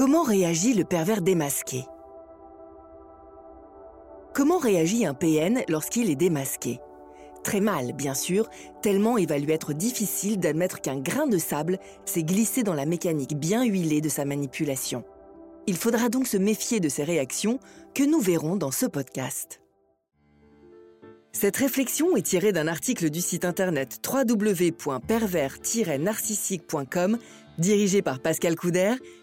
Comment réagit le pervers démasqué? Comment réagit un PN lorsqu'il est démasqué? Très mal, bien sûr, tellement il va lui être difficile d'admettre qu'un grain de sable s'est glissé dans la mécanique bien huilée de sa manipulation. Il faudra donc se méfier de ces réactions que nous verrons dans ce podcast. Cette réflexion est tirée d'un article du site internet www.pervers-narcissique.com dirigé par Pascal Couder,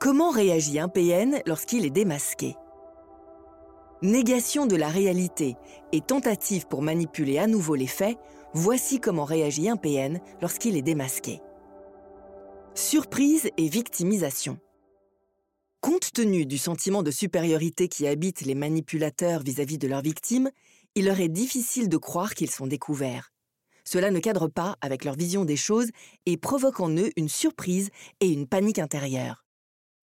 Comment réagit un PN lorsqu'il est démasqué? Négation de la réalité et tentative pour manipuler à nouveau les faits, voici comment réagit un PN lorsqu'il est démasqué. Surprise et victimisation. Compte tenu du sentiment de supériorité qui habite les manipulateurs vis-à-vis de leurs victimes, il leur est difficile de croire qu'ils sont découverts. Cela ne cadre pas avec leur vision des choses et provoque en eux une surprise et une panique intérieure.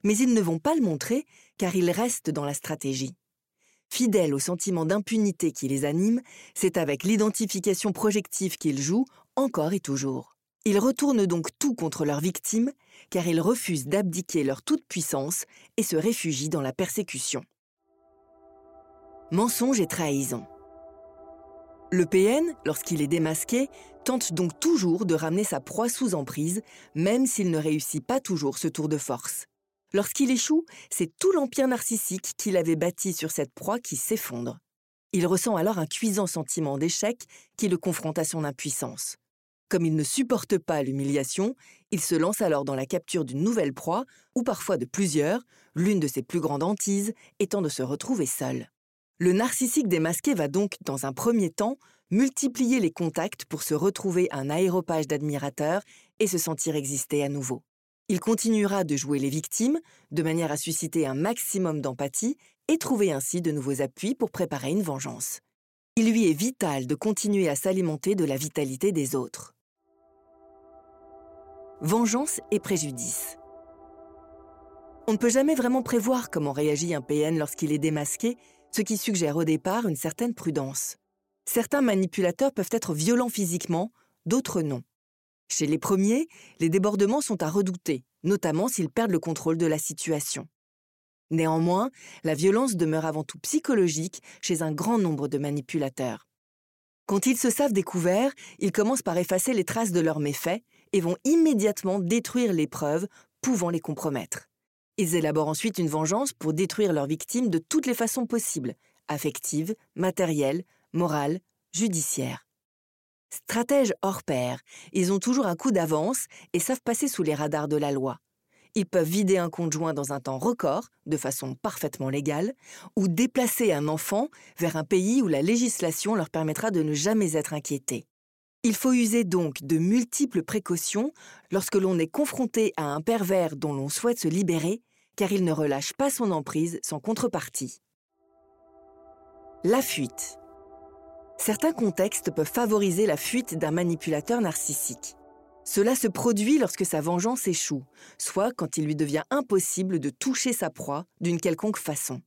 Mais ils ne vont pas le montrer car ils restent dans la stratégie. Fidèles au sentiment d'impunité qui les anime, c'est avec l'identification projective qu'ils jouent encore et toujours. Ils retournent donc tout contre leurs victimes car ils refusent d'abdiquer leur toute-puissance et se réfugient dans la persécution. Mensonge et trahison. Le PN, lorsqu'il est démasqué, tente donc toujours de ramener sa proie sous emprise, même s'il ne réussit pas toujours ce tour de force. Lorsqu'il échoue, c'est tout l'empire narcissique qu'il avait bâti sur cette proie qui s'effondre. Il ressent alors un cuisant sentiment d'échec qui le confronte à son impuissance. Comme il ne supporte pas l'humiliation, il se lance alors dans la capture d'une nouvelle proie, ou parfois de plusieurs, l'une de ses plus grandes hantises étant de se retrouver seul. Le narcissique démasqué va donc, dans un premier temps, multiplier les contacts pour se retrouver un aéropage d'admirateurs et se sentir exister à nouveau. Il continuera de jouer les victimes, de manière à susciter un maximum d'empathie et trouver ainsi de nouveaux appuis pour préparer une vengeance. Il lui est vital de continuer à s'alimenter de la vitalité des autres. Vengeance et préjudice. On ne peut jamais vraiment prévoir comment réagit un PN lorsqu'il est démasqué ce qui suggère au départ une certaine prudence. Certains manipulateurs peuvent être violents physiquement, d'autres non. Chez les premiers, les débordements sont à redouter, notamment s'ils perdent le contrôle de la situation. Néanmoins, la violence demeure avant tout psychologique chez un grand nombre de manipulateurs. Quand ils se savent découverts, ils commencent par effacer les traces de leurs méfaits et vont immédiatement détruire les preuves pouvant les compromettre. Ils élaborent ensuite une vengeance pour détruire leurs victimes de toutes les façons possibles, affectives, matérielles, morales, judiciaires. Stratèges hors pair, ils ont toujours un coup d'avance et savent passer sous les radars de la loi. Ils peuvent vider un conjoint dans un temps record, de façon parfaitement légale, ou déplacer un enfant vers un pays où la législation leur permettra de ne jamais être inquiétés. Il faut user donc de multiples précautions lorsque l'on est confronté à un pervers dont l'on souhaite se libérer car il ne relâche pas son emprise sans contrepartie. La fuite. Certains contextes peuvent favoriser la fuite d'un manipulateur narcissique. Cela se produit lorsque sa vengeance échoue, soit quand il lui devient impossible de toucher sa proie d'une quelconque façon.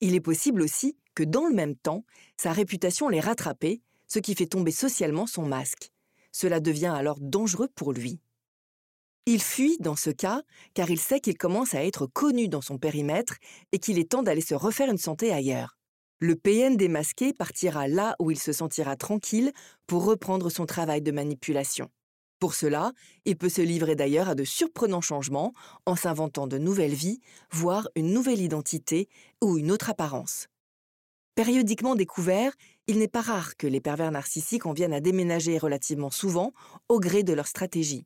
Il est possible aussi que dans le même temps, sa réputation l'ait rattrapé, ce qui fait tomber socialement son masque. Cela devient alors dangereux pour lui. Il fuit dans ce cas car il sait qu'il commence à être connu dans son périmètre et qu'il est temps d'aller se refaire une santé ailleurs. Le PN démasqué partira là où il se sentira tranquille pour reprendre son travail de manipulation. Pour cela, il peut se livrer d'ailleurs à de surprenants changements en s'inventant de nouvelles vies, voire une nouvelle identité ou une autre apparence. Périodiquement découvert, il n'est pas rare que les pervers narcissiques en viennent à déménager relativement souvent au gré de leur stratégie.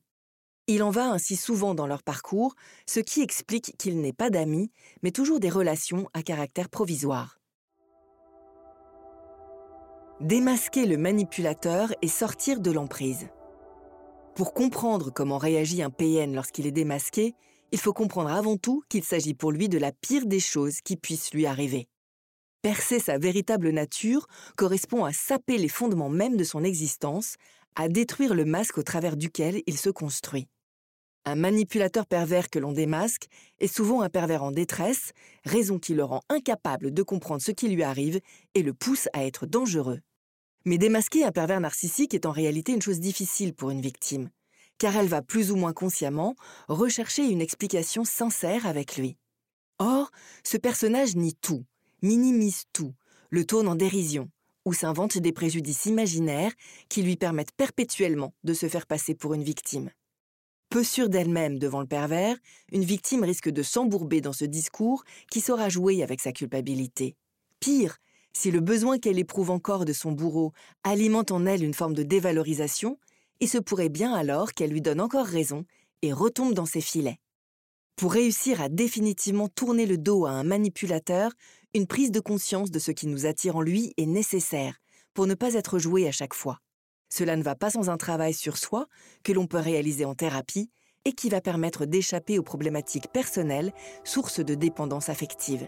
Il en va ainsi souvent dans leur parcours, ce qui explique qu'il n'est pas d'amis, mais toujours des relations à caractère provisoire. Démasquer le manipulateur et sortir de l'emprise. Pour comprendre comment réagit un PN lorsqu'il est démasqué, il faut comprendre avant tout qu'il s'agit pour lui de la pire des choses qui puissent lui arriver. Percer sa véritable nature correspond à saper les fondements mêmes de son existence, à détruire le masque au travers duquel il se construit. Un manipulateur pervers que l'on démasque est souvent un pervers en détresse, raison qui le rend incapable de comprendre ce qui lui arrive et le pousse à être dangereux. Mais démasquer un pervers narcissique est en réalité une chose difficile pour une victime, car elle va plus ou moins consciemment rechercher une explication sincère avec lui. Or, ce personnage nie tout, minimise tout, le tourne en dérision, ou s'invente des préjudices imaginaires qui lui permettent perpétuellement de se faire passer pour une victime. Peu sûre d'elle-même devant le pervers, une victime risque de s'embourber dans ce discours qui saura jouer avec sa culpabilité. Pire, si le besoin qu'elle éprouve encore de son bourreau alimente en elle une forme de dévalorisation, il se pourrait bien alors qu'elle lui donne encore raison et retombe dans ses filets. Pour réussir à définitivement tourner le dos à un manipulateur, une prise de conscience de ce qui nous attire en lui est nécessaire pour ne pas être joué à chaque fois. Cela ne va pas sans un travail sur soi que l'on peut réaliser en thérapie et qui va permettre d'échapper aux problématiques personnelles, sources de dépendance affective.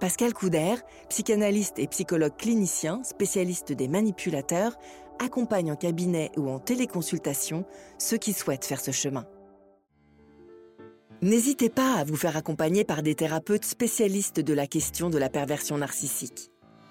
Pascal Couder, psychanalyste et psychologue clinicien, spécialiste des manipulateurs, accompagne en cabinet ou en téléconsultation ceux qui souhaitent faire ce chemin. N'hésitez pas à vous faire accompagner par des thérapeutes spécialistes de la question de la perversion narcissique.